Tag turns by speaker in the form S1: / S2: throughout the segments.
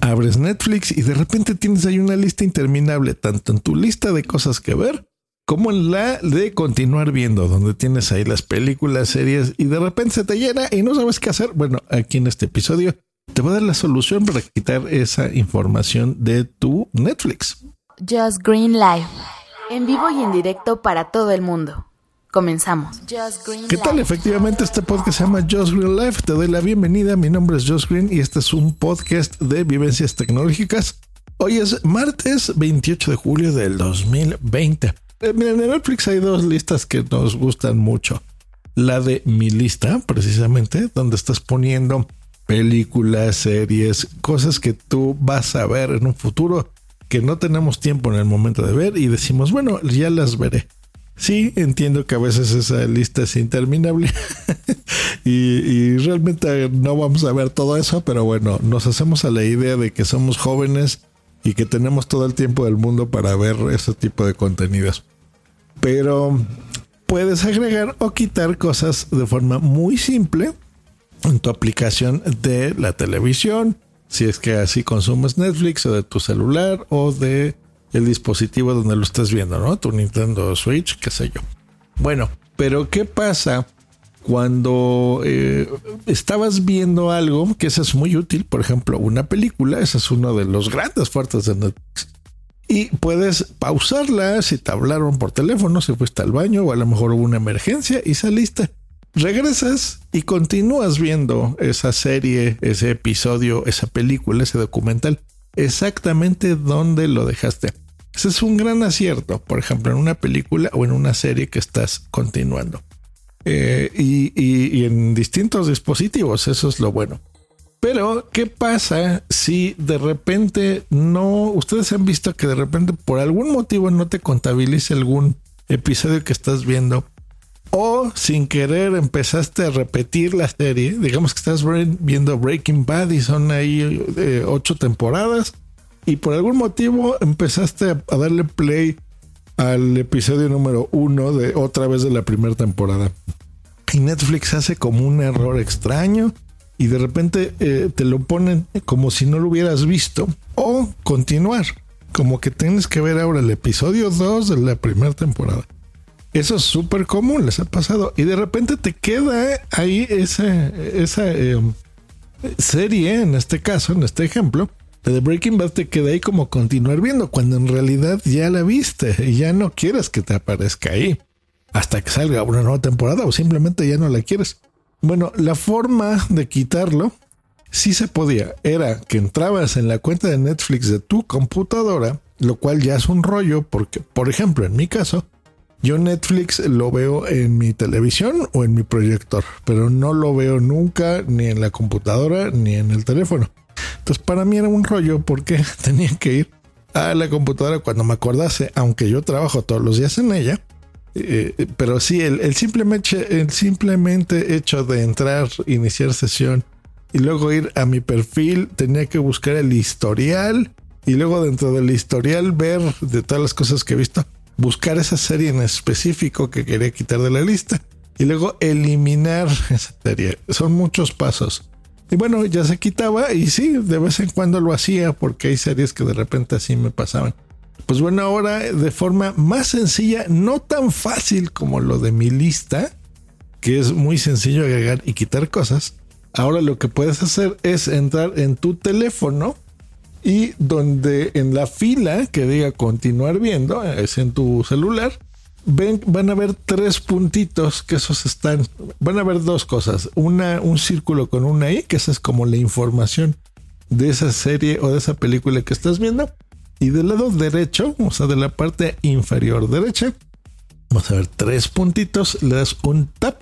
S1: Abres Netflix y de repente tienes ahí una lista interminable, tanto en tu lista de cosas que ver como en la de continuar viendo, donde tienes ahí las películas, series y de repente se te llena y no sabes qué hacer. Bueno, aquí en este episodio te voy a dar la solución para quitar esa información de tu Netflix.
S2: Just Green Life, en vivo y en directo para todo el mundo. Comenzamos.
S1: ¿Qué tal? Efectivamente, este podcast se llama Just Green Life. Te doy la bienvenida. Mi nombre es Just Green y este es un podcast de vivencias tecnológicas. Hoy es martes 28 de julio del 2020. Eh, miren, en Netflix hay dos listas que nos gustan mucho. La de mi lista, precisamente, donde estás poniendo películas, series, cosas que tú vas a ver en un futuro que no tenemos tiempo en el momento de ver y decimos, bueno, ya las veré. Sí, entiendo que a veces esa lista es interminable y, realmente no vamos a ver todo eso, pero bueno, nos hacemos a la idea de que somos jóvenes y que tenemos todo el tiempo del mundo para ver ese tipo de contenidos. Pero puedes agregar o quitar cosas de forma muy simple en tu aplicación de la televisión, si es que así consumes Netflix o de tu celular o de el dispositivo donde lo estás viendo, ¿no? Tu Nintendo Switch, qué sé yo. Bueno, pero ¿qué pasa cuando eh, estabas viendo algo que eso es muy útil? Por ejemplo, una película, ese es uno de los grandes fuertes de Netflix. Y puedes pausarla si te hablaron por teléfono, si fuiste al baño o a lo mejor hubo una emergencia y saliste. Regresas y continúas viendo esa serie, ese episodio, esa película, ese documental exactamente donde lo dejaste. Ese es un gran acierto, por ejemplo, en una película o en una serie que estás continuando. Eh, y, en distintos dispositivos, eso es lo bueno. Pero, ¿qué pasa si de repente no, ustedes han visto que de repente por algún motivo no te contabilice algún episodio que estás viendo? O sin querer empezaste a repetir la serie, digamos que estás viendo Breaking Bad y son ahí eh, ocho temporadas y por algún motivo empezaste a, darle play al episodio número uno de otra vez de la primera temporada. Y Netflix hace como un error extraño y de repente eh, te lo ponen como si no lo hubieras visto o continuar, como que tienes que ver ahora el episodio 2 de la primera temporada. Eso es súper común, les ha pasado. Y de repente te queda ahí esa, esa eh, serie, en este caso, en este ejemplo, de Breaking Bad te queda ahí como continuar viendo, cuando en realidad ya la viste y ya no quieres que te aparezca ahí hasta que salga una nueva temporada o simplemente ya no la quieres. Bueno, la forma de quitarlo sí se podía. Era que entrabas en la cuenta de Netflix de tu computadora, lo cual ya es un rollo porque, por ejemplo, en mi caso, yo Netflix lo veo en mi televisión o en mi proyector, pero no lo veo nunca ni en la computadora ni en el teléfono. Entonces para mí era un rollo porque tenía que ir a la computadora cuando me acordase, aunque yo trabajo todos los días en ella. Eh, pero sí, el, simplemente, el simplemente hecho de entrar, iniciar sesión y luego ir a mi perfil, tenía que buscar el historial y luego dentro del historial ver de todas las cosas que he visto, buscar esa serie en específico que quería quitar de la lista y luego eliminar esa serie. Son muchos pasos. Y bueno, ya se quitaba y sí, de vez en cuando lo hacía porque hay series que de repente así me pasaban. Pues bueno, ahora de forma más sencilla, no tan fácil como lo de mi lista, que es muy sencillo agregar y quitar cosas. Ahora lo que puedes hacer es entrar en tu teléfono y donde en la fila que diga continuar viendo, es en tu celular, ven, van a ver tres puntitos que esos están, van a ver dos cosas, una, un círculo con una I, que esa es como la información de esa serie o de esa película que estás viendo, y del lado derecho, o sea, de la parte inferior derecha, vamos a ver tres puntitos, le das un tap.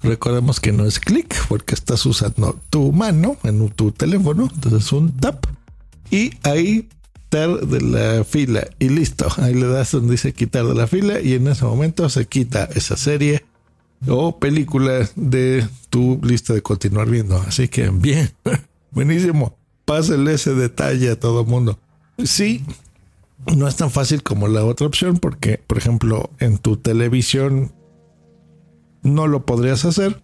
S1: Recordemos que no es clic porque estás usando tu mano en tu teléfono, entonces es un tap y ahí quitar de la fila y listo. Ahí le das donde dice quitar de la fila y en ese momento se quita esa serie o película de tu lista de continuar viendo. Así que bien, buenísimo. Pásale ese detalle a todo mundo. Sí, no es tan fácil como la otra opción porque, por ejemplo, en tu televisión no lo podrías hacer.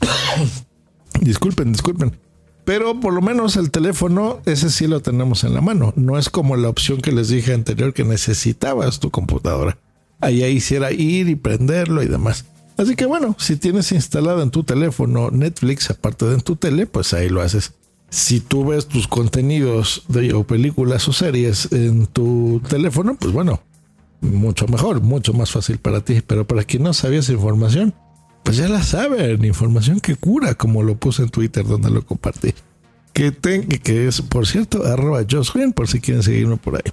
S1: disculpen, disculpen. Pero por lo menos el teléfono, ese sí lo tenemos en la mano. No es como la opción que les dije anterior que necesitabas tu computadora. Allá hiciera ir y prenderlo y demás. Así que bueno, si tienes instalado en tu teléfono Netflix aparte de en tu tele, pues ahí lo haces. Si tú ves tus contenidos de o películas o series en tu teléfono, pues bueno, mucho mejor, mucho más fácil para ti. Pero para quien no sabía esa información, pues ya la saben, información que cura, como lo puse en Twitter donde lo compartí. Que, que es, por cierto, arroba por si quieren seguirme por ahí.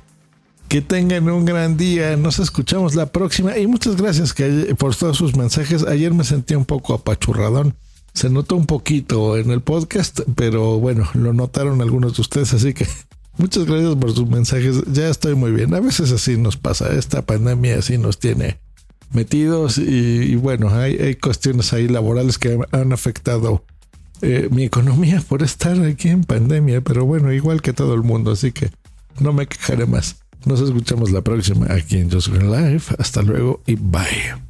S1: Que tengan un gran día. Nos escuchamos la próxima. Y muchas gracias por todos sus mensajes. Ayer me sentí un poco apachurradón. Se notó un poquito en el podcast, pero bueno, lo notaron algunos de ustedes. Así que muchas gracias por sus mensajes. Ya estoy muy bien. A veces así nos pasa. Esta pandemia así nos tiene metidos. Y, bueno, hay, hay, cuestiones ahí laborales que han afectado eh, mi economía por estar aquí en pandemia. Pero bueno, igual que todo el mundo. Así que no me quejaré más. Nos escuchamos la próxima aquí en Just Green Life. Hasta luego y bye.